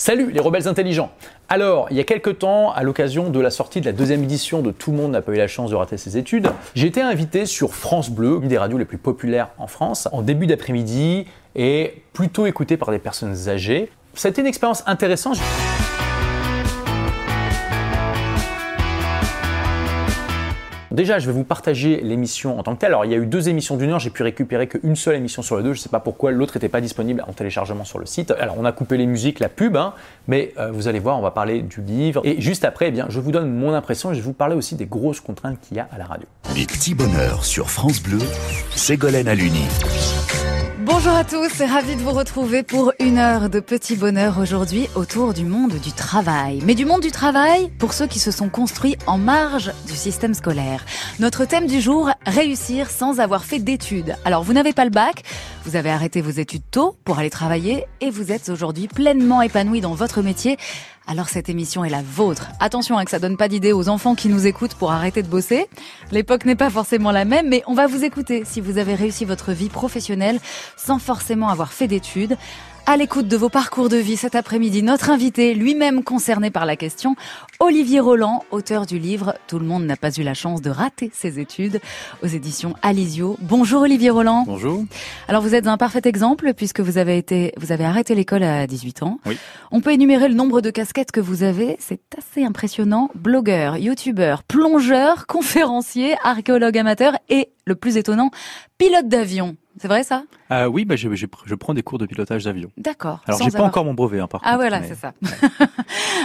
Salut les rebelles intelligents Alors, il y a quelques temps, à l'occasion de la sortie de la deuxième édition de Tout le monde n'a pas eu la chance de rater ses études, j'ai été invité sur France Bleu, une des radios les plus populaires en France, en début d'après-midi et plutôt écouté par des personnes âgées. Ça une expérience intéressante. Déjà, je vais vous partager l'émission en tant que telle. Alors, il y a eu deux émissions d'une heure, j'ai pu récupérer qu'une seule émission sur les deux. Je ne sais pas pourquoi l'autre n'était pas disponible en téléchargement sur le site. Alors, on a coupé les musiques, la pub, hein, mais euh, vous allez voir, on va parler du livre. Et juste après, eh bien, je vous donne mon impression et je vais vous parler aussi des grosses contraintes qu'il y a à la radio. Les petits sur France Bleu, Ségolène Aluni. Bonjour à tous, ravi de vous retrouver pour une heure de petit bonheur aujourd'hui autour du monde du travail. Mais du monde du travail pour ceux qui se sont construits en marge du système scolaire. Notre thème du jour, réussir sans avoir fait d'études. Alors vous n'avez pas le bac, vous avez arrêté vos études tôt pour aller travailler et vous êtes aujourd'hui pleinement épanoui dans votre métier alors cette émission est la vôtre. Attention hein, que ça donne pas d'idée aux enfants qui nous écoutent pour arrêter de bosser. L'époque n'est pas forcément la même, mais on va vous écouter si vous avez réussi votre vie professionnelle sans forcément avoir fait d'études. À l'écoute de vos parcours de vie cet après-midi, notre invité, lui-même concerné par la question, Olivier Roland, auteur du livre Tout le monde n'a pas eu la chance de rater ses études aux éditions Alizio. Bonjour Olivier Roland. Bonjour. Alors vous êtes un parfait exemple puisque vous avez été, vous avez arrêté l'école à 18 ans. Oui. On peut énumérer le nombre de casquettes que vous avez, c'est assez impressionnant. Blogueur, youtubeur, plongeur, conférencier, archéologue amateur et, le plus étonnant, pilote d'avion. C'est vrai ça? Euh, Oui, bah, je, je, je, prends des cours de pilotage d'avion. D'accord. Alors j'ai pas encore mon brevet, hein, par ah, contre. voilà, mais- c'est ça.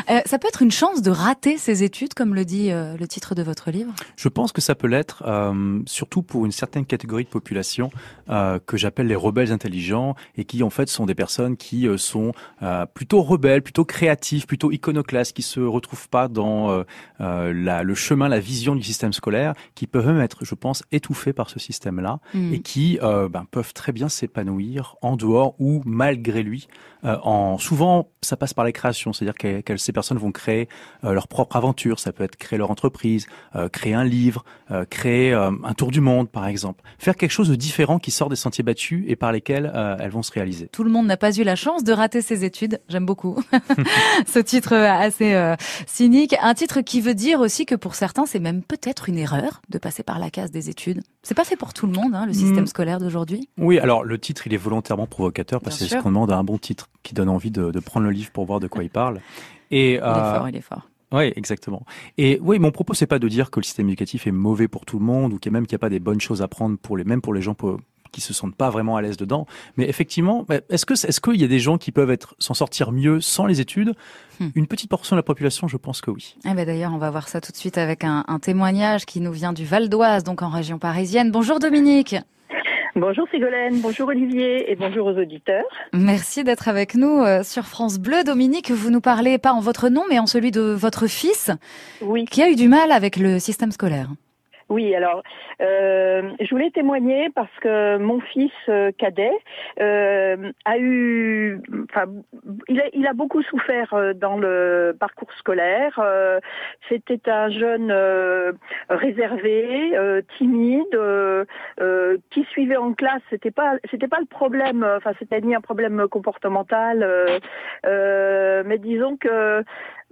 Euh, ça peut être une chance de rater ses études, comme le dit euh, le titre de votre livre? Je pense que ça peut l'être, euh, surtout pour une certaine catégorie de population que j'appelle les rebelles intelligents et qui en fait sont des personnes qui sont plutôt rebelles, plutôt créatifs, plutôt iconoclastes, qui se retrouvent pas dans la, le chemin, la vision du système scolaire, qui peuvent même être, je pense, étouffés par ce système-là Hmm. et qui ben, peuvent très bien s'épanouir en dehors ou malgré lui. Euh, en souvent, ça passe par la création, c'est-à-dire que, que ces personnes vont créer euh, leur propre aventure. Ça peut être créer leur entreprise, euh, créer un livre, créer un tour du monde, par exemple, faire quelque chose de différent qui sort des sentiers battus et par lesquels elles vont se réaliser. Tout le monde n'a pas eu la chance de rater ses études. J'aime beaucoup ce titre assez cynique. Un titre qui veut dire aussi que pour certains, c'est même peut-être une erreur de passer par la case des études. C'est pas fait pour tout le monde, hein, le système Mm. scolaire d'aujourd'hui. Oui, alors le titre, il est volontairement provocateur parce que c'est ce qu'on demande à un bon titre qui donne envie de, de prendre le livre pour voir de quoi il parle. Et Il est euh, fort, il est fort. Oui, exactement. Et oui, mon propos, c'est pas de dire que le système éducatif est mauvais pour tout le monde ou qu'il y a même qu'il n'y a pas des bonnes choses à prendre pour les, même pour les gens pour- qui se sentent pas vraiment à l'aise dedans. Mais effectivement, bah, est-ce que est-ce qu'il y a des gens qui peuvent être s'en sortir mieux sans les études? Hmm. Une petite portion de la population, je pense que oui. Eh ben D'ailleurs, on va voir ça tout de suite avec un, un témoignage qui nous vient du Val d'Oise, donc en région parisienne. Bonjour Dominique. Bonjour Ségolène, bonjour Olivier et bonjour aux auditeurs. Merci d'être avec nous euh, sur France Bleu. Dominique, vous nous parlez pas en votre nom, mais en celui de votre fils, Oui, qui a eu du mal avec le système scolaire. Oui. Alors, euh, je voulais témoigner parce que mon fils euh, cadet euh, a eu, enfin, il a, il a beaucoup souffert euh, dans le parcours scolaire. Euh, C'était un jeune euh, réservé, euh, timide, euh, euh, qui suivait en classe. C'était pas, c'était pas le problème. Enfin, c'était ni un problème comportemental, euh, euh, mais disons que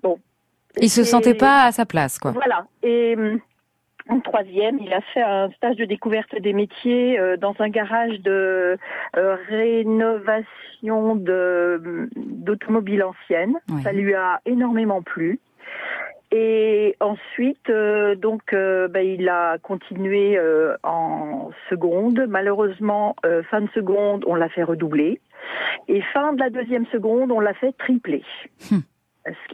bon. Il se sentait pas à sa place, quoi. Voilà. Et hum, en troisième, il a fait un stage de découverte des métiers euh, dans un garage de euh, rénovation de d'automobiles anciennes. Oui. Ça lui a énormément plu. Et ensuite, euh, donc, euh, ben, il a continué euh, en seconde. Malheureusement, euh, fin de seconde, on l'a fait redoubler. Et fin de la deuxième seconde, on l'a fait tripler. Hmm.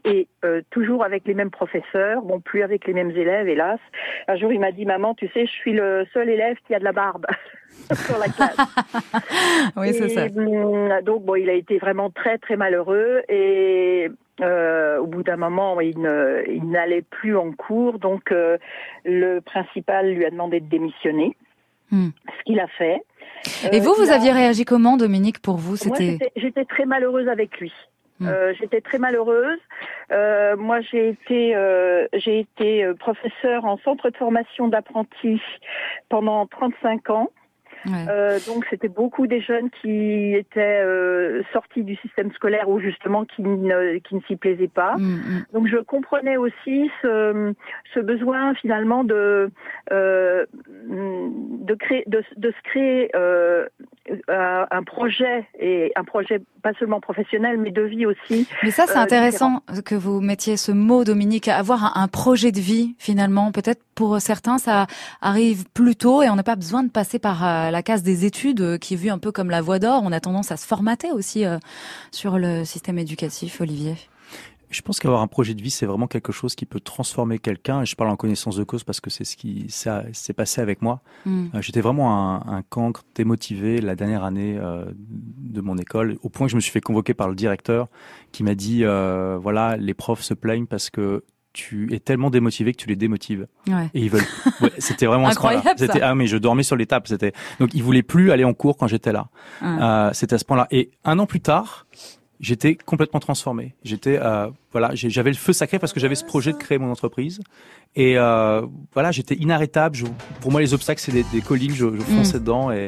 Et euh, toujours avec les mêmes professeurs, bon, plus avec les mêmes élèves, hélas. Un jour, il m'a dit, maman, tu sais, je suis le seul élève qui a de la barbe sur la classe. Oui, c'est ça. hum, Donc bon, il a été vraiment très très malheureux et euh, au bout d'un moment, il n'allait plus en cours, donc euh, le principal lui a demandé de démissionner, Hmm. ce qu'il a fait. Et vous, vous aviez réagi comment, Dominique, pour vous? C'était j'étais très malheureuse avec lui. Hmm. Euh, j'étais très malheureuse. Euh, moi, j'ai été, euh, j'ai été euh, professeure en centre de formation d'apprentis pendant 35 ans. Euh, donc c'était beaucoup des jeunes qui étaient euh, sortis du système scolaire ou justement qui ne, qui ne s'y plaisaient pas. Mm, mm. Donc je comprenais aussi ce, ce besoin finalement de euh, de créer de, de se créer euh, un projet et un projet pas seulement professionnel mais de vie aussi. Mais ça c'est intéressant que vous mettiez ce mot Dominique avoir un projet de vie finalement peut-être pour certains ça arrive plus tôt et on n'a pas besoin de passer par la case des études euh, qui est vue un peu comme la voie d'or. On a tendance à se formater aussi euh, sur le système éducatif, Olivier. Je pense qu'avoir un projet de vie, c'est vraiment quelque chose qui peut transformer quelqu'un. Je parle en connaissance de cause parce que c'est ce qui s'est passé avec moi. Hmm. Euh, j'étais vraiment un, un, cancre démotivé la dernière année de mon école, au point que je me suis fait convoquer par le directeur qui m'a dit voilà, les profs se plaignent parce que tu es tellement démotivé que tu les démotives. Ouais. Et ils veulent. c'était vraiment incroyable. C'était ah mais je dormais sur les tables. C'était donc ils voulaient plus aller en cours quand j'étais là. Euh, c'était à ce point-là. Et un an plus tard, j'étais complètement transformé. J'étais euh, voilà, j'avais le feu sacré parce que j'avais ce projet de créer mon entreprise. Et euh, voilà, j'étais inarrêtable. Je, pour moi, les obstacles, c'est des, des collines. Je, je fonçais mm. dedans et,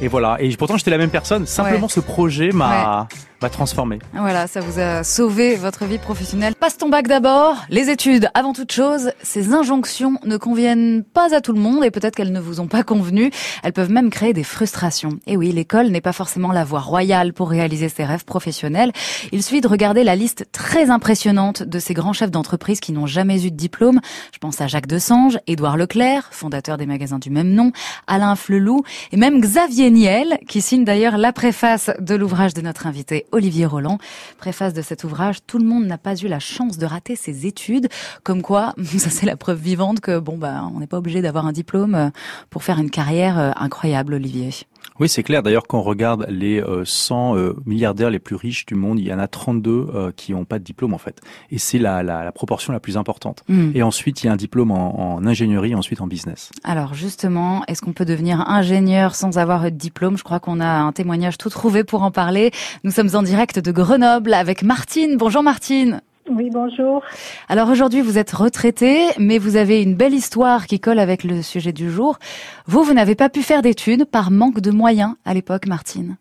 et voilà. Et pourtant, j'étais la même personne. Simplement, ce projet m'a transformé. Voilà, ça vous a sauvé votre vie professionnelle. Passe ton bac d'abord, les études avant toute chose. Ces injonctions ne conviennent pas à tout le monde et peut-être qu'elles ne vous ont pas convenu. Elles peuvent même créer des frustrations. Et oui, l'école n'est pas forcément la voie royale pour réaliser ses rêves professionnels. Il suffit de regarder la liste très impressionnante de ces grands chefs d'entreprise qui n'ont jamais eu de diplôme. Je pense à Jacques Desange, Édouard Leclerc, fondateur des magasins du même nom, Alain Flelou et même Xavier Niel, qui signe d'ailleurs la préface de l'ouvrage de notre invité Olivier Roland. Préface de cet ouvrage, tout le monde n'a pas eu la chance de rater ses études. Comme quoi, ça c'est la preuve vivante que bon bah on n'est pas obligé d'avoir un diplôme euh, pour faire une carrière euh, incroyable, Olivier. Oui, c'est clair. D'ailleurs, quand on regarde les 100 euh, milliardaires les plus riches du monde, il y en a 32 qui n'ont pas de diplôme en fait. Et c'est la, la, la, proportion la plus importante. Hmm. Et ensuite, il y a un diplôme en, en ingénierie, ensuite en business. Alors justement, est-ce qu'on peut devenir ingénieur sans avoir de diplôme? Je crois qu'on a un témoignage tout trouvé pour en parler. Nous sommes en direct de Grenoble avec Martine. Bonjour Martine. Oui, bonjour. Alors aujourd'hui, vous êtes retraitée, mais vous avez une belle histoire qui colle avec le sujet du jour. Vous, vous n'avez pas pu faire d'études par manque de moyens à l'époque, Martine.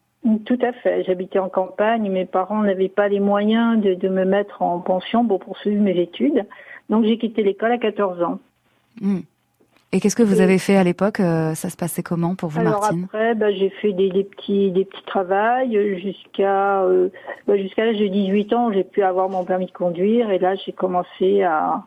Tout à fait. J'habitais en campagne. Mes parents n'avaient pas les moyens de, me mettre en pension pour poursuivre mes études. Donc j'ai quitté l'école à 14 ans. Hmm. Et qu'est-ce que vous avez fait à l'époque euh, Ça se passait comment pour vous, Alors Martine? après, bah, j'ai fait des, des, petits des petits travails jusqu'à euh, bah, jusqu'à l'âge de 18 ans. J'ai pu avoir mon permis de conduire et là j'ai commencé à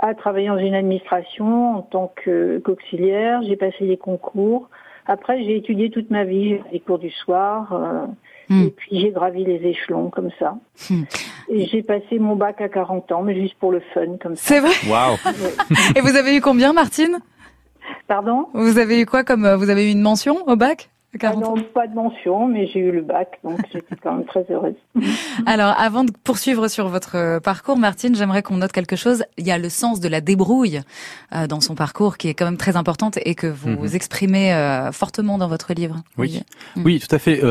à travailler dans une administration en tant qu'auxiliaire. j'ai passé des concours. Après, j'ai étudié toute ma vie, j'ai des cours du soir. Euh, hmm. Et puis j'ai gravi les échelons comme ça. Hmm. Et j'ai passé mon bac à 40 ans, mais juste pour le fun comme ça. C'est vrai? Waouh Et vous avez eu combien, Martine? Pardon Vous avez eu quoi comme euh, vous avez eu une mention au bac ah non, pas de mention, mais j'ai eu le bac, donc j'étais quand même très heureuse. Alors, avant de poursuivre sur votre euh, parcours, Martine, j'aimerais qu'on note quelque chose. Il y a le sens de la débrouille euh, dans son parcours qui est quand même très importante et que vous mhm. exprimez fortement dans votre livre. Oui, oui, tout à fait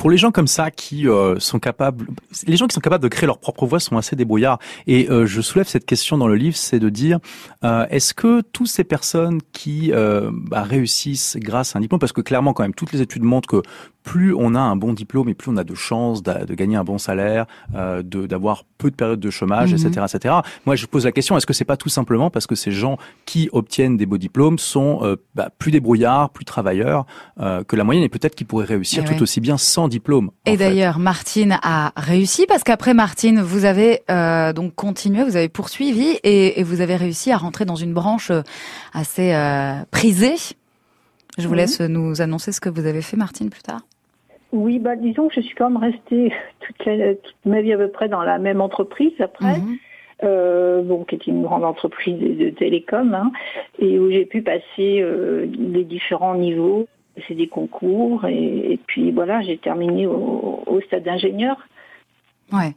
pour les gens comme ça qui euh, sont capables, les gens qui sont capables de créer leur propre voix sont assez débrouillards. Et euh, je soulève cette question dans le livre, c'est de dire euh, est-ce que toutes ces personnes qui bah, réussissent grâce à un diplôme, parce que clairement quand même toutes les études montrent que plus on a un bon diplôme et plus on a de chances de, gagner un bon salaire, euh, d'avoir peu de périodes de chômage, etc., etc. Moi, je pose la question est-ce que c'est pas tout simplement parce que ces gens qui obtiennent des beaux diplômes sont euh, bah, plus débrouillards, plus travailleurs euh, que la moyenne et peut-être qu'ils pourraient réussir eh tout aussi bien sans diplôme. Et d'ailleurs, Martine a réussi parce qu'après Martine, vous avez euh, donc continué, vous avez poursuivi et, et, vous avez réussi à rentrer dans une branche euh, assez euh, prisée je vous laisse nous annoncer ce que vous avez fait, Martine, plus tard. Oui, bah disons que je suis quand même restée toute, ma vie à peu près dans la même entreprise après. Mhm. Euh, bon, qui est une grande entreprise de, télécom, hein, et où j'ai pu passer euh, les différents niveaux, c'est des concours, et, puis voilà, j'ai terminé au, au stade d'ingénieur. Ouais.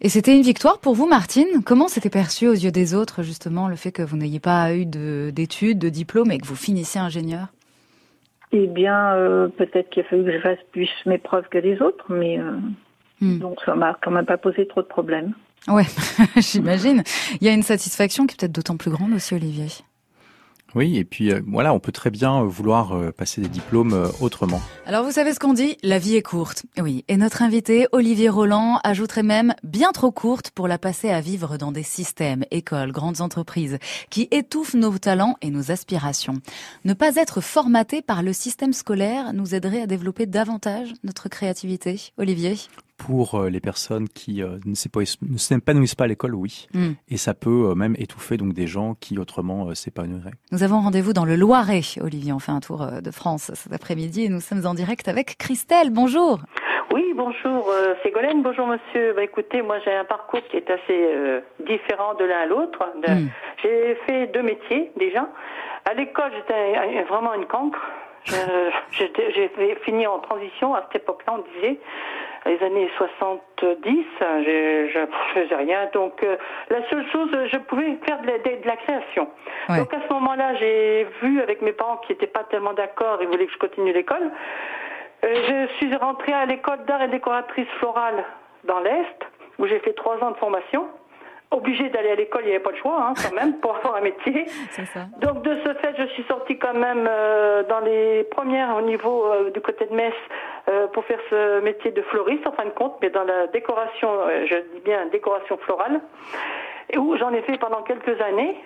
Et c'était une victoire pour vous, Martine Comment c'était perçu aux yeux des autres, justement, le fait que vous n'ayez pas eu d'études, de, de diplôme et que vous finissiez ingénieur? Eh bien, euh, peut-être qu'il a fallu que je fasse plus mes preuves que les autres, mais euh, hmm. donc ça m'a quand même pas posé trop de problèmes. Ouais, j'imagine. Il y a une satisfaction qui est peut-être d'autant plus grande aussi, Olivier. Oui, et puis euh, voilà, on peut très bien euh, vouloir euh, passer des diplômes autrement. Alors vous savez ce qu'on dit, la vie est courte. Oui, et notre invité, Olivier Roland, ajouterait même bien trop courte pour la passer à vivre dans des systèmes, écoles, grandes entreprises, qui étouffent nos talents et nos aspirations. Ne pas être formaté par le système scolaire nous aiderait à développer davantage notre créativité. Olivier? Pour euh, les personnes qui euh, ne s'épanouissent pas à l'école, oui. Hmm. Et ça peut euh, même étouffer donc des gens qui autrement s'épanouiraient. Nous avons rendez-vous dans le Loiret, Olivier. On fait un tour de France cet après-midi et nous sommes en direct avec Christelle. Bonjour. Oui, bonjour, c'est Golène. Bonjour, monsieur. Bah, écoutez, moi j'ai un parcours qui est assez différent de l'un à l'autre. Hmm. J'ai fait deux métiers déjà. À l'école, j'étais vraiment une cancre. J'ai fini en transition. À cette époque-là, on disait les années 70, je, je faisais rien. Donc euh, la seule chose, je pouvais faire de la, création. Donc à ce moment-là, j'ai vu avec mes parents qui n'étaient pas tellement d'accord, ils voulaient que je continue l'école. Euh, je suis rentrée à l'école d'art et décoratrice florale dans l'Est, où j'ai fait trois ans de formation obligée d'aller à l'école, il n'y avait pas le choix hein, quand même pour avoir un métier. Donc de ce fait, je suis sortie quand même euh, dans les premières au niveau euh, du côté de Metz euh, pour faire ce métier de floriste en fin de compte, mais dans la décoration, je dis bien décoration florale, et où j'en ai fait pendant quelques années.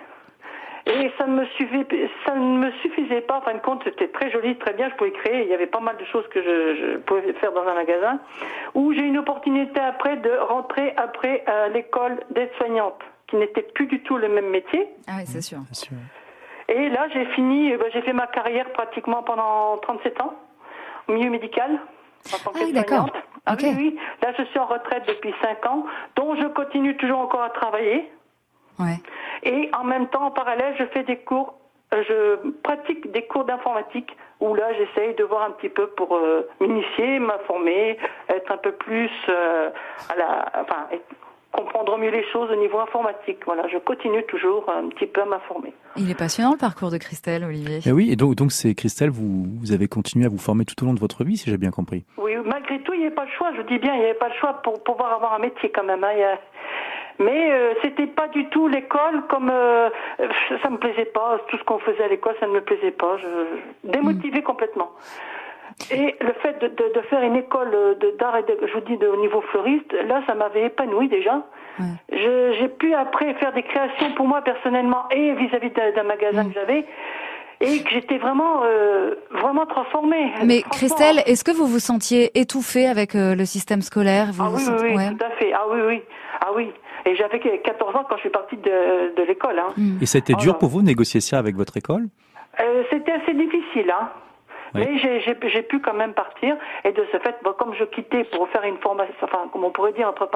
Et ça ne me suffisait, ça ne me suffisait pas. En fin de compte, c'était très joli, très bien. Je pouvais créer. Il y avait pas mal de choses que je, je pouvais faire dans un magasin. Où j'ai eu une opportunité après de rentrer après à l'école d'aide-soignante, qui n'était plus du tout le même métier. Ah oui, c'est sûr. Et là, j'ai fini, ben, j'ai fait ma carrière pratiquement pendant 37 ans, au milieu médical. En tant ah oui, d'accord. Ah oui, oui. Là, je suis en retraite depuis 5 ans, dont je continue toujours encore à travailler. Ouais. Et en même temps, en parallèle, je fais des cours, euh, je pratique des cours d'informatique où là, j'essaye de voir un petit peu pour euh, m'initier, m'informer, être un peu plus euh, à la, enfin, comprendre mieux les choses au niveau informatique. Voilà, je continue toujours un petit peu à m'informer. Il est passionnant le parcours de Christelle, Olivier. Et oui, et donc, donc c'est Christelle, vous, vous avez continué à vous former tout au long de votre vie, si j'ai bien compris. Oui, malgré tout, il n'y avait pas le choix. Je dis bien, il n'y avait pas le choix pour pouvoir avoir un métier quand même. Hein. Mais euh, c'était pas du tout l'école comme euh, ça me plaisait pas. Tout ce qu'on faisait à l'école, ça ne me plaisait pas. Je démotivé mm. complètement. Et le fait de, de, de faire une école d'art et de, je vous dis de, au niveau fleuriste, là, ça m'avait épanoui déjà. J'ai pu après faire des créations pour moi personnellement et vis-à-vis d'un magasin mm. que j'avais et que j'étais vraiment euh, vraiment transformée. Mais Christelle, est-ce que vous vous sentiez étouffée avec euh, le système scolaire? Vous Ah oui, oui, oui tout à fait. Ah oui, oui. Ah oui. Et j'avais 14 ans quand je suis partie de, de l'école. Hein. Et ça a été dur pour vous négocier ça avec votre école? Euh, C'était assez difficile. Hein. Mais j'ai pu quand même partir. Et de ce fait, comme je quittais pour faire une formation, enfin, comme on pourrait dire entre,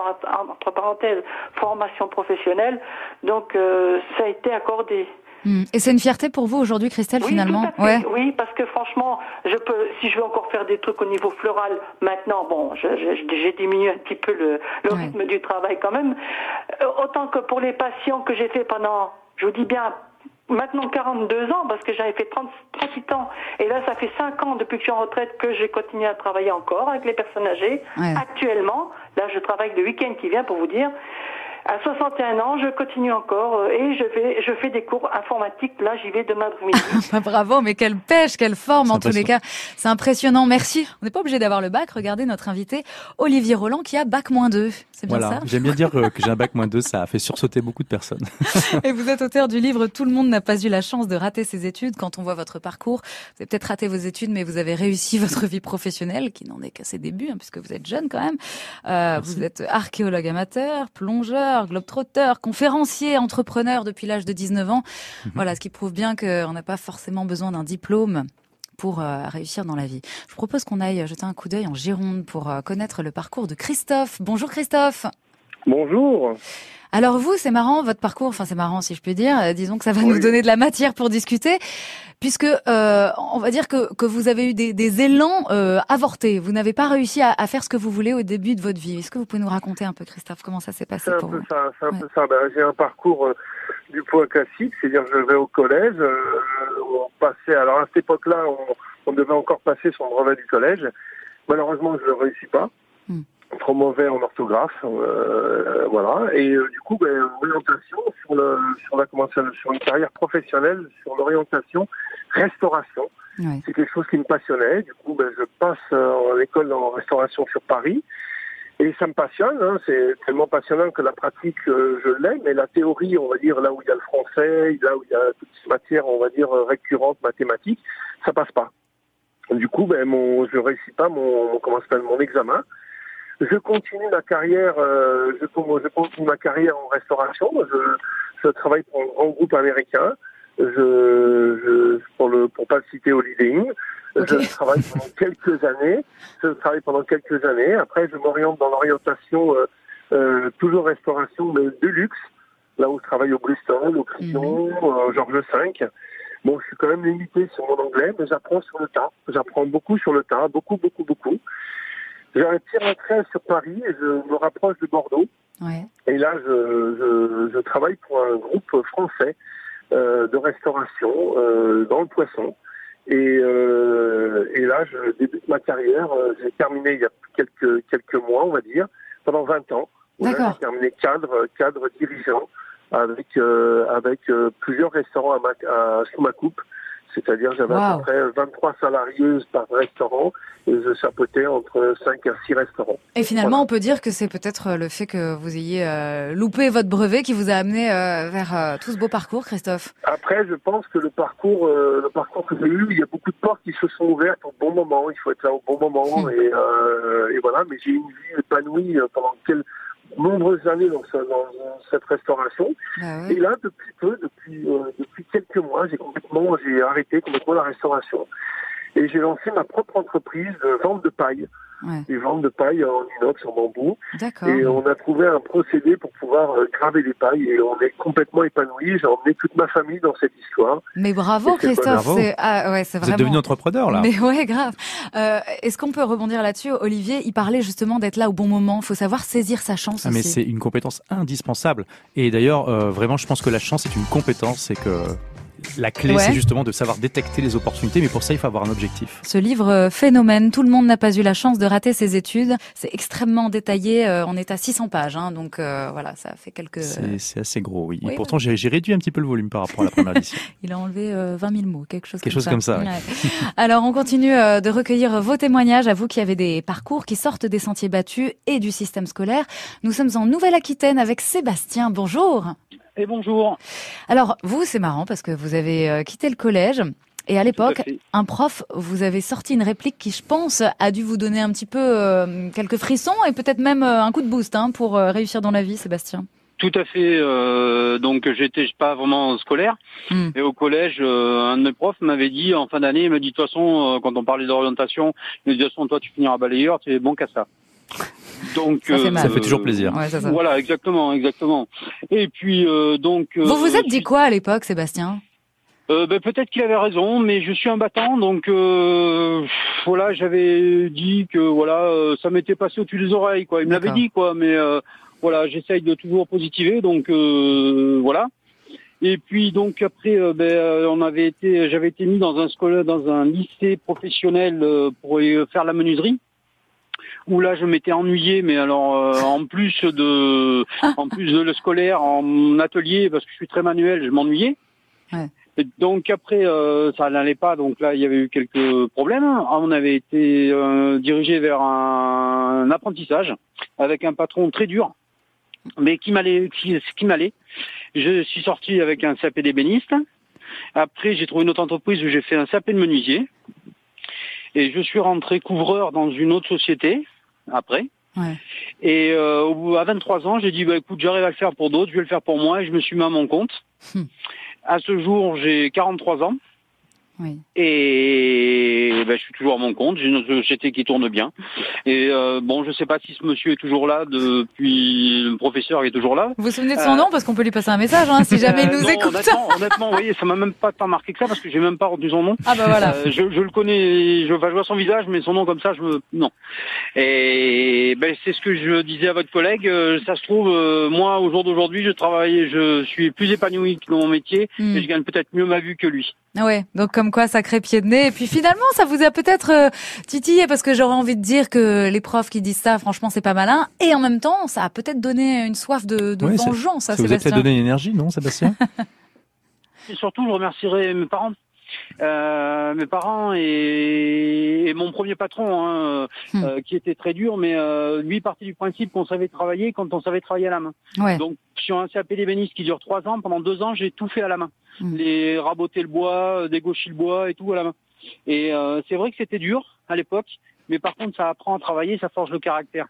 parenthèses, formation professionnelle, donc euh, ça a été accordé. Hmm. Et c'est une fierté pour vous aujourd'hui, Christelle, finalement Ouais. Oui, parce que franchement, je peux, si je veux encore faire des trucs au niveau floral maintenant, bon, j'ai diminué un petit peu le, rythme du travail quand même. Euh, autant que pour les patients que j'ai fait pendant, je vous dis bien, maintenant 42 ans, parce que j'avais fait 30, 38 ans, et là ça fait 5 ans depuis que je suis en retraite que j'ai continué à travailler encore avec les personnes âgées. Actuellement, là je travaille le week-end qui vient pour vous dire, à 61 ans, je continue encore euh, et je vais, je fais des cours informatiques. Là, j'y vais demain après-midi. Bah, bravo, mais quelle pêche, quelle forme en tous les cas. C'est impressionnant. Merci. On n'est pas obligé d'avoir le bac. Regardez notre invité Olivier Roland qui a bac moins 2. C'est bien voilà. J'aime bien dire euh, que j'ai un bac moins 2. Ça a fait sursauter beaucoup de personnes. et vous êtes auteur du livre Tout le monde n'a pas eu la chance de rater ses études. Quand on voit votre parcours, vous avez peut-être raté vos études, mais vous avez réussi votre vie professionnelle, qui n'en est qu'à ses débuts, hein, puisque vous êtes jeune quand même. Euh, vous êtes archéologue amateur, plongeur globe-trotteur, conférencier, entrepreneur depuis l'âge de 19 ans. Mhm. Voilà, ce qui prouve bien qu'on n'a pas forcément besoin d'un diplôme pour euh, réussir dans la vie. Je vous propose qu'on aille jeter un coup d'œil en Gironde pour euh, connaître le parcours de Christophe. Bonjour Christophe. Bonjour. Alors vous, c'est marrant votre parcours, enfin c'est marrant si je peux dire, euh, disons que ça va nous donner de la matière pour discuter, puisque euh, on va dire que, que vous avez eu des, des élans euh, avortés, vous n'avez pas réussi à, à, faire ce que vous voulez au début de votre vie. Est-ce que vous pouvez nous raconter un peu, Christophe, comment ça s'est passé pour vous? C'est un peu ça. Ben, J'ai un parcours euh, du point classique, c'est-à-dire je vais au collège, on passait, alors à cette époque-là, on, on, devait encore passer son brevet du collège. Malheureusement, je ne le réussis pas. Hmm. Trop mauvais en orthographe, euh, voilà. Et euh, du coup, ben, orientation sur le, sur la sur une carrière professionnelle, sur l'orientation restauration. Ouais. C'est quelque chose qui me passionnait. Du coup, ben, je passe euh, en école en restauration sur Paris. Et ça me passionne, hein. c'est tellement passionnant que la pratique, euh, je l'ai, mais la théorie, on va dire, là où il y a le français, là où il y a toutes ces matières, on va dire, euh, récurrentes, mathématiques, ça passe pas. Du coup, ben, mon, je réussis pas mon, comment s'appelle, mon examen. Je continue ma carrière, euh, je, je continue ma carrière en restauration. Je, je travaille pour un grand groupe américain. Je, je pour le, pour pas le citer Holiday Inn. Je travaille pendant quelques années. Je travaille pendant quelques années. Après, je m'oriente dans l'orientation, euh, euh, toujours restauration, mais de luxe. Là où je travaille au Bristol, au Crillon, euh, Georges V. Bon, je suis quand même limité sur mon anglais, mais j'apprends sur le tas. J'apprends beaucoup sur le tas, beaucoup, beaucoup, beaucoup. J'ai un petit retrait sur Paris et je me rapproche de Bordeaux. Ouais. Et là, je, je, je travaille pour un groupe français euh, de restauration euh, dans le poisson. Et, euh, et là, je débute ma carrière. Euh, J'ai terminé il y a quelques, quelques mois, on va dire, pendant 20 ans. J'ai terminé cadre, cadre dirigeant avec, euh, avec euh, plusieurs restaurants à ma, à- sous ma coupe. C'est-à-dire, j'avais à Wow. peu près 23 salariés par restaurant et je chapeautais entre 5 à 6 restaurants. Et finalement, Voilà. on peut dire que c'est peut-être le fait que vous ayez euh, loupé votre brevet qui vous a amené euh, vers euh, tout ce beau parcours, Christophe. Après, je pense que le parcours, euh, le parcours que j'ai eu, il y a beaucoup de portes qui se sont ouvertes au bon moment. Il faut être là au bon moment Hmm. et, euh, et voilà. Mais j'ai eu une vie épanouie euh, pendant quel- nombreuses années dans, ce- dans cette restauration. Bah Et là, depuis peu, depuis euh, depuis quelques mois, j'ai complètement, j'ai arrêté complètement la restauration et j'ai lancé ma propre entreprise de vente de paille, Ouais. des ventes de paille en inox, en bambou. D'accord. Et on a trouvé un procédé pour pouvoir euh, graver les pailles et on est complètement épanoui. J'ai emmené toute ma famille dans cette histoire. Mais bravo, Christophe. C'est ah, ouais, c'est Vous vraiment. êtes devenu entrepreneur là. Mais ouais, grave. Euh, Est-ce qu'on peut rebondir là-dessus, Olivier Il parlait justement d'être là au bon moment. Il faut savoir saisir sa chance Ah, mais c'est une compétence indispensable. Et d'ailleurs, euh, vraiment, je pense que la chance est une compétence et que la clé, Ouais. c'est justement de savoir détecter les opportunités. Mais pour ça, il faut avoir un objectif. Ce livre euh, Phénomène, tout le monde n'a pas eu la chance de rater ses études. C'est extrêmement détaillé. euh, on est à 600 pages, hein, donc euh, voilà, ça fait quelques. C'est assez gros, oui. Oui, Et pourtant, j'ai réduit un petit peu le volume par rapport à la première édition. Il a enlevé euh, 20 000 mots, quelque chose Quelque comme chose ça. comme ça. Ouais. Alors, on continue euh, de recueillir vos témoignages à vous qui avez des parcours qui sortent des sentiers battus et du système scolaire. Nous sommes en Nouvelle-Aquitaine avec Sébastien. Bonjour. Et bonjour. Alors, vous, c'est marrant parce que vous avez euh, quitté le collège. Et à l'époque, un prof vous avez sorti une réplique qui, je pense, a dû vous donner un petit peu euh, quelques frissons et peut-être même euh, un coup de boost hein, pour euh, réussir dans la vie, Sébastien. Tout à fait. donc j'étais pas vraiment scolaire. Hmm. Et au collège, un de mes profs m'avait dit en fin d'année, il m'a dit de toute façon, quand on parlait d'orientation, il m'a dit de toute façon, toi tu finiras balayeur, tu es bon qu'à ça. Donc Ça fait mal. Ça fait toujours plaisir. Ouais, ça, ça. Voilà, exactement, exactement. Et puis euh, donc. euh, Vous vous êtes dit quoi à l'époque, Sébastien? Euh, ben, peut-être qu'il avait raison, mais je suis un battant, donc euh, voilà, j'avais dit que voilà, euh, ça m'était passé au-dessus des oreilles, quoi. Il me l'avait dit, quoi, mais euh, voilà, j'essaye de toujours positiver, donc euh, voilà. Et puis donc après, euh, ben, euh, on avait été, j'avais été mis dans un scolaire, dans un lycée professionnel euh, pour euh, faire la menuiserie. Où là, je m'étais ennuyé, mais alors euh, en plus de, en plus de le scolaire, en atelier, parce que je suis très manuel, je m'ennuyais. Et donc après, euh, ça n'allait pas. Donc là, il y avait eu quelques problèmes. On avait été euh, dirigé vers un, apprentissage avec un patron très dur, mais qui m'allait, qui, qui m'allait. Je suis sorti avec un CAP d'ébéniste. Après, j'ai trouvé une autre entreprise où j'ai fait un CAP de menuisier. Et je suis rentré couvreur dans une autre société après. Ouais. Et euh, à 23 ans, j'ai dit bah écoute, j'arrive à le faire pour d'autres, je vais le faire pour moi et je me suis mis à mon compte. Hmm. À ce jour, j'ai 43 ans Oui. et ben, je suis toujours à mon compte. J'ai une société qui tourne bien. Et euh, bon, je sais pas si ce monsieur est toujours là depuis le professeur est toujours là. Vous vous souvenez de son Euh, nom? Parce qu'on peut lui passer un message hein, si jamais il Euh, nous non, écoute. Honnêtement, honnêtement, voyez, ça m'a même pas tant marqué que ça parce que j'ai même pas retenu son nom. Ah bah voilà. Euh, je, je le connais, je, enfin, je vois son visage, mais son nom comme ça, je me non. Et ben c'est ce que je disais à votre collègue. ça se trouve, euh, moi au jour d'aujourd'hui, je travaille, je suis plus épanoui dans mon métier Hmm. et je gagne peut-être mieux ma vie que lui. Ouais, donc comme quoi sacré pied de nez. Et puis finalement, ça vous a peut-être euh, titillé parce que j'aurais envie de dire que les profs qui disent ça, franchement, c'est pas malin. Et en même temps, ça a peut-être donné une soif de, de vengeance à ça Vous a peut-être donné une énergie, non, Sébastien? Et surtout, je remercierai mes parents euh, mes parents et, mon premier patron, hein, hmm. euh, qui était très dur, mais euh, lui partait du principe qu'on savait travailler quand on savait travailler à la main. Ouais. Donc sur un CAP d'ébéniste qui dure trois ans, pendant deux ans, j'ai tout fait à la main. Hmm. Les raboter le bois, dégaucher le bois et tout à la main. Et c'est vrai que c'était dur à l'époque, mais par contre ça apprend à travailler, ça forge le caractère.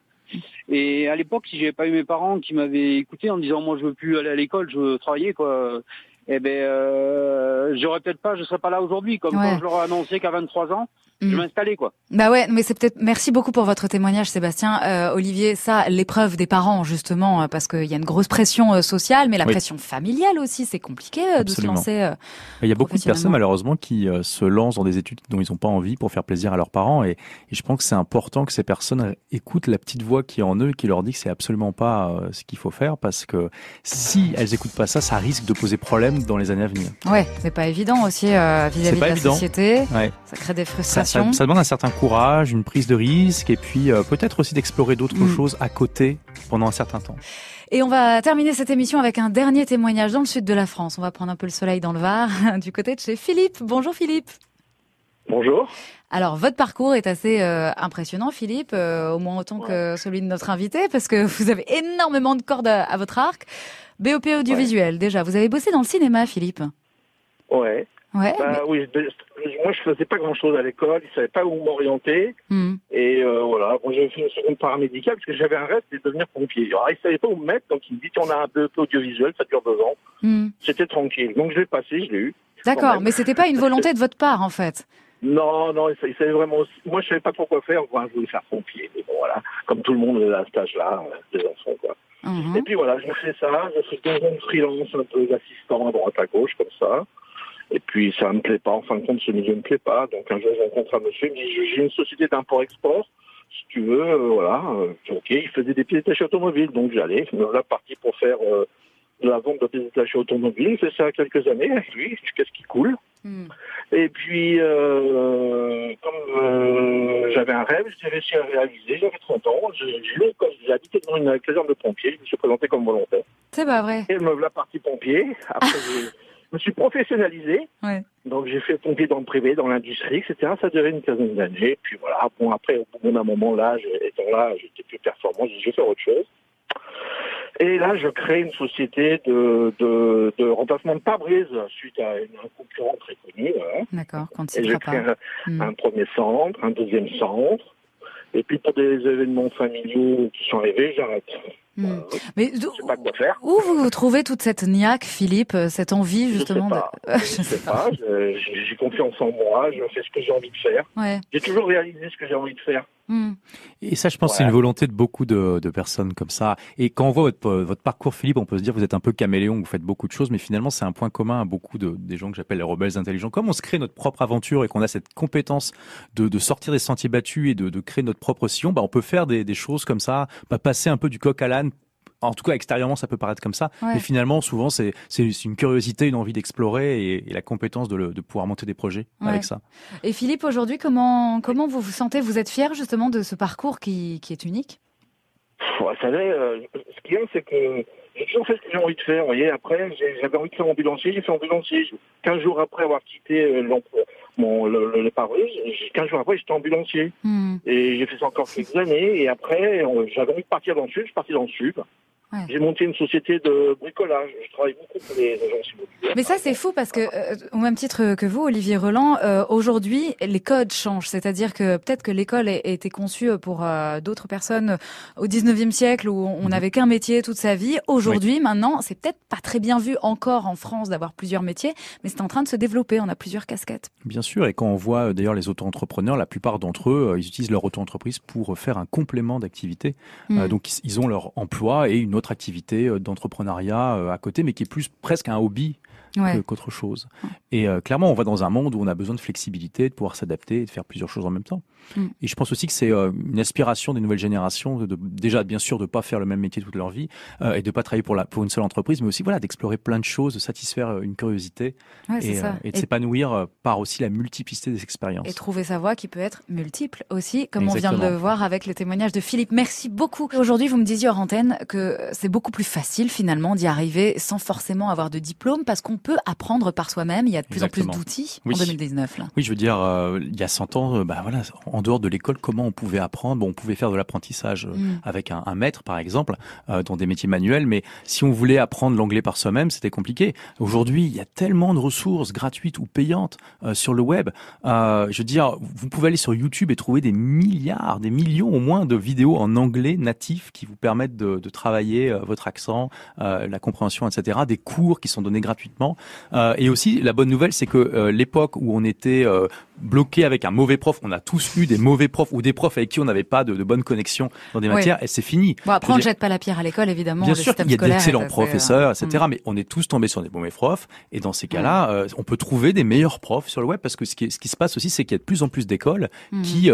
Et à l'époque, si j'avais pas eu mes parents qui m'avaient écouté en disant moi je veux plus aller à l'école, je veux travailler quoi, eh ben, euh, j'aurais peut-être pas, je serais pas là aujourd'hui. Comme quand je leur ai annoncé qu'à 23 ans, je mm. m'installais quoi. Bah ouais, mais c'est peut-être. Merci beaucoup pour votre témoignage, Sébastien. Euh, Olivier, ça, l'épreuve des parents justement, euh, parce qu'il y a une grosse pression euh, sociale, mais la pression familiale aussi, c'est compliqué de se lancer. Il y a beaucoup de personnes malheureusement qui se lancent dans des études dont ils n'ont pas envie pour faire plaisir à leurs parents, et, et je pense que c'est important que ces personnes écoutent la petite voix qui est en eux, qui leur dit que c'est absolument pas ce qu'il faut faire, parce que si elles écoutent pas ça, ça risque de poser problème dans les années à venir. Ouais, c'est pas évident aussi vis-à-vis de la société. Ça crée des frustrations ça, demande un certain courage, une prise de risque et puis euh, peut-être aussi d'explorer d'autres mm. choses à côté pendant un certain temps. Et on va terminer cette émission avec un dernier témoignage dans le sud de la France. On va prendre un peu le soleil dans le Var, du côté de chez Philippe. Bonjour Philippe. Bonjour. Alors, votre parcours est assez euh, impressionnant, Philippe, euh, au moins autant que celui de notre invité, parce que vous avez énormément de cordes à, votre arc. BOP audiovisuel, déjà. Vous avez bossé dans le cinéma, Philippe Ouais. Ouais. Bah, oui, moi je faisais pas grand chose à l'école, ils savaient pas où m'orienter. Hmm. Et euh, voilà, moi j'ai fait une seconde paramédicale parce que j'avais un rêve, de devenir pompier. Alors ils savaient pas où me mettre, donc ils me disent on a un peu audiovisuel, ça dure deux ans. Hmm. C'était tranquille. Donc je l'ai passé, je l'ai eu. D'accord, mais c'était pas une volonté de votre part en fait. Non, non, ils savaient vraiment. Moi je savais pas pourquoi faire, moi je voulais faire pompier. Mais bon voilà, comme tout le monde à cet âge-là, euh, des enfants quoi. Mhm. Et puis voilà, je fais ça, je fais deux ans de freelance, un peu d'assistant à droite à gauche comme ça. Et puis ça me plaît pas, en fin de compte ce milieu ne me plaît pas. Donc un jour je rencontre un monsieur, il me dit j'ai une société d'import-export, si tu veux, euh, voilà. Euh, ok, il faisait des pièces détachées automobiles, donc j'allais, voilà parti pour faire euh, de la vente de pièces détachées automobiles. Il fait ça quelques années avec lui, qu'est-ce qui coule? Hmm. Et puis, comme j'avais un rêve, j'ai réussi à réaliser, j'avais 30 ans, j'ai habité dans une caserne de pompiers, je me suis présenté comme volontaire. C'est pas vrai. Et me voilà parti pompier. Après, me suis professionnalisé. Ouais. Donc j'ai fait pompier dans le privé, dans l'industrie, etc. Ça a duré une quinzaine d'années. Puis voilà, bon après, au bout d'un moment là, étant là, j'étais plus performant, j'ai dit je vais faire autre chose. Et là, je crée une société de, de, de remplacement de pare-brise suite à une, un concurrent très connu. Hein. D'accord, quand c'est créé un, hmm. un, premier centre, un deuxième centre. Et puis pour des événements familiaux qui sont arrivés, j'arrête. Hmm. Mais je sais pas quoi faire. Où vous trouvez toute cette niaque, Philippe, euh, cette envie justement Je sais pas. je sais pas. J'ai confiance en moi. Je fais ce que j'ai envie de faire. Ouais. J'ai toujours réalisé ce que j'ai envie de faire. Hmm. Et ça, je pense, c'est une volonté de beaucoup de, de, personnes comme ça. Et quand on voit votre, votre parcours, Philippe, on peut se dire vous êtes un peu caméléon, vous faites beaucoup de choses, mais finalement, c'est un point commun à beaucoup de, des gens que j'appelle les rebelles intelligents. Comme on se crée notre propre aventure et qu'on a cette compétence de, de, sortir des sentiers battus et de, de créer notre propre sillon, bah, on peut faire des, des choses comme ça, bah, passer un peu du coq à l'âne en tout cas extérieurement ça peut paraître comme ça, mais finalement souvent c'est une curiosité, une envie d'explorer et, la compétence de, de, pouvoir monter des projets avec ça. Et Philippe, aujourd'hui, comment comment vous vous sentez? Vous êtes fier justement de ce parcours qui, qui est unique? Vous savez, euh, ce qui est, c'est que j'ai toujours fait ce que j'ai envie de faire. Vous voyez, après, j'avais envie de faire ambulancier, j'ai fait ambulancier. 15 jours après avoir quitté euh, mon, le, le, 15 jours après, j'étais ambulancier. Hmm. Et j'ai fait ça encore quelques années. Et après, j'avais envie de partir dans le sud, je suis parti dans le sud. J'ai monté une société de bricolage. Je travaille beaucoup pour les agences immobilières. Mais ça, c'est fou parce que, euh, au même titre que vous, Olivier Roland, euh, aujourd'hui, les codes changent. C'est-à-dire que peut-être que l'école a été conçue pour euh, d'autres personnes au 19e siècle où on mhm. n'avait qu'un métier toute sa vie. Aujourd'hui, maintenant, c'est peut-être pas très bien vu encore en France d'avoir plusieurs métiers, mais c'est en train de se développer. On a plusieurs casquettes. Bien sûr. Et quand on voit d'ailleurs les auto-entrepreneurs, la plupart d'entre eux, ils utilisent leur auto-entreprise pour faire un complément d'activité. Mm. donc, ils ont leur emploi et une autre activité euh, d'entrepreneuriat euh, à côté, mais qui est plus presque un hobby qu'autre chose. Et euh, clairement, on va dans un monde où on a besoin de flexibilité, de pouvoir s'adapter et de faire plusieurs choses en même temps. Mm. Et je pense aussi que c'est euh, une aspiration des nouvelles générations, de, déjà bien sûr de pas faire le même métier toute leur vie euh, et de pas travailler pour, la, pour une seule entreprise, mais aussi voilà d'explorer plein de choses, de satisfaire une curiosité et, et, de s'épanouir par aussi la multiplicité des expériences. Et trouver sa voie qui peut être multiple aussi, comme on vient de le voir avec le témoignage de Philippe. Merci beaucoup. Aujourd'hui, vous me disiez hors antenne que c'est beaucoup plus facile finalement d'y arriver sans forcément avoir de diplôme parce qu'on peut apprendre par soi-même. Il y a de plus en plus d'outils en 2019. Là. Oui, je veux dire, euh, il y a 100 ans, euh, bah voilà, en dehors de l'école, comment on pouvait apprendre? Bon, On pouvait faire de l'apprentissage euh, mm. avec un, un, maître, par exemple, dans des métiers manuels, mais si on voulait apprendre l'anglais par soi-même, c'était compliqué. Aujourd'hui, il y a tellement de ressources gratuites ou payantes sur le web. je veux dire, vous pouvez aller sur YouTube et trouver des milliards, des millions au moins de vidéos en anglais natif qui vous permettent de, de travailler votre accent, la compréhension, etc. Des cours qui sont donnés gratuitement. Euh, et aussi, la bonne nouvelle, c'est que euh, l'époque où on était euh, bloqué avec un mauvais prof, on a tous eu des mauvais profs ou des profs avec qui on n'avait pas de, de bonne connexion dans des matières, et c'est fini. Bon, après, on ne jette pas la pierre à l'école, évidemment. Bien sûr, il y a d'excellents professeurs, etc. Mm. Mais on est tous tombés sur des mauvais profs, et dans ces cas-là, on peut trouver des meilleurs profs sur le web, parce que ce qui, ce qui se passe aussi, c'est qu'il y a de plus en plus d'écoles mm. qui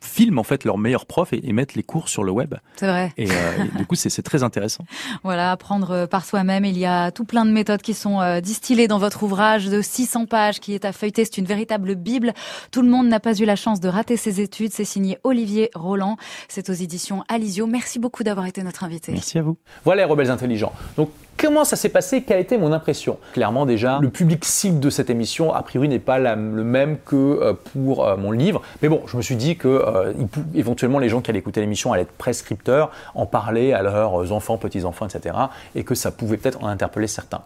filment en fait leurs meilleurs profs et, mettent les cours sur le web. C'est vrai. Et, et du coup, c'est très intéressant. Voilà, apprendre par soi-même. Il y a tout plein de méthodes qui sont distillées dans votre ouvrage de 600 pages qui est à feuilleter. C'est une véritable bible. Tout le monde n'a pas eu la chance de rater ses études. C'est signé Olivier Roland. C'est aux éditions Alizio. Merci beaucoup d'avoir été notre invité. Merci à vous. Voilà les rebelles intelligents. Donc Comment ça s'est passé? Quelle a été mon impression? Clairement déjà, le public cible de cette émission, a priori, n'est pas le même que euh, pour euh, mon livre. Mais bon, je me suis dit que euh, éventuellement les gens qui allaient écouter l'émission allaient être prescripteurs, en parler à leurs enfants, petits-enfants, etc. Et que ça pouvait peut-être en interpeller certains.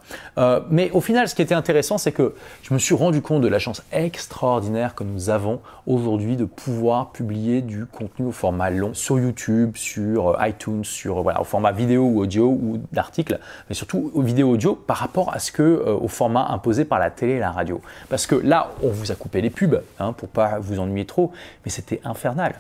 mais au final, ce qui était intéressant, c'est que je me suis rendu compte de la chance extraordinaire que nous avons aujourd'hui de pouvoir publier du contenu au format long sur YouTube, sur iTunes, sur au format vidéo ou audio ou d'articles surtout aux vidéos audio par rapport à ce que euh, au format imposé par la télé et la radio. Parce que là, on vous a coupé les pubs hein, pour pas vous ennuyer trop, mais c'était infernal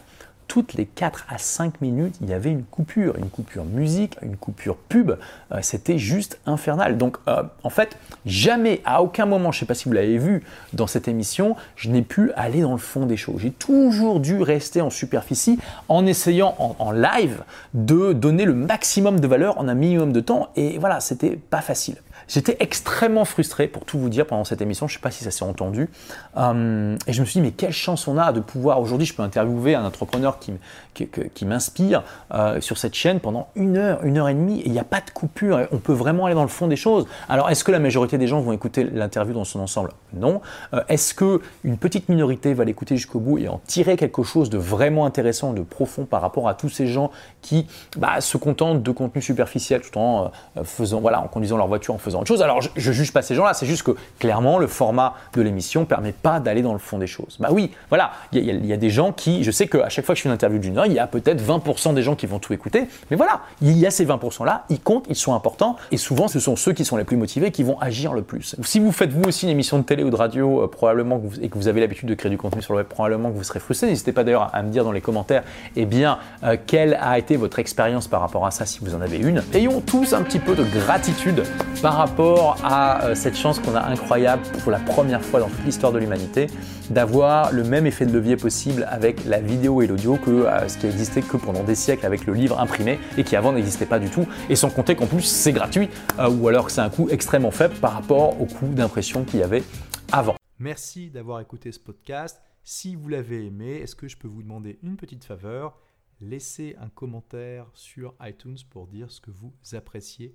toutes les 4 à 5 minutes, il y avait une coupure, une coupure musique, une coupure pub. Euh, c'était juste infernal. Donc, euh, en fait, jamais, à aucun moment, je ne sais pas si vous l'avez vu dans cette émission, je n'ai pu aller dans le fond des choses. J'ai toujours dû rester en superficie en essayant en, live de donner le maximum de valeur en un minimum de temps. Et voilà, c'était pas facile. J'étais extrêmement frustré, pour tout vous dire, pendant cette émission. Je ne sais pas si ça s'est entendu. Euh, et je me suis dit, mais quelle chance on a de pouvoir. Aujourd'hui, je peux interviewer un entrepreneur qui, m'inspire euh, sur cette chaîne pendant une heure, une heure et demie. Et il n'y a pas de coupure. On peut vraiment aller dans le fond des choses. Alors, est-ce que la majorité des gens vont écouter l'interview dans son ensemble? Non. Euh, est-ce qu'une petite minorité va l'écouter jusqu'au bout et en tirer quelque chose de vraiment intéressant, de profond par rapport à tous ces gens qui bah, se contentent de contenu superficiel tout en faisant, voilà, en conduisant leur voiture, en faisant Alors, je, ne juge pas ces gens-là, c'est juste que clairement, le format de l'émission permet pas d'aller dans le fond des choses. Bah oui, voilà, il y, a des gens qui, je sais qu'à chaque fois que je fais une interview d'une heure, il y a peut-être 20% des gens qui vont tout écouter, mais voilà, il y a ces 20%-là, ils comptent, ils sont importants, et souvent, ce sont ceux qui sont les plus motivés qui vont agir le plus. Si vous faites vous aussi une émission de télé ou de radio, euh, probablement, que vous, et que vous avez l'habitude de créer du contenu sur le web, probablement que vous serez frustré. N'hésitez pas d'ailleurs à me dire dans les commentaires, eh bien, euh, quelle a été votre expérience par rapport à ça, si vous en avez une. Ayons tous un petit peu de gratitude par rapport à euh, cette chance qu'on a incroyable pour la première fois dans toute l'histoire de l'humanité d'avoir le même effet de levier possible avec la vidéo et l'audio que euh, ce qui existait que pendant des siècles avec le livre imprimé et qui avant n'existait pas du tout. Et sans compter qu'en plus c'est gratuit euh, ou alors que c'est un coût extrêmement faible par rapport au coût d'impression qu'il y avait avant. Merci d'avoir écouté ce podcast. Si vous l'avez aimé, est-ce que je peux vous demander une petite faveur? Laissez un commentaire sur iTunes pour dire ce que vous appréciez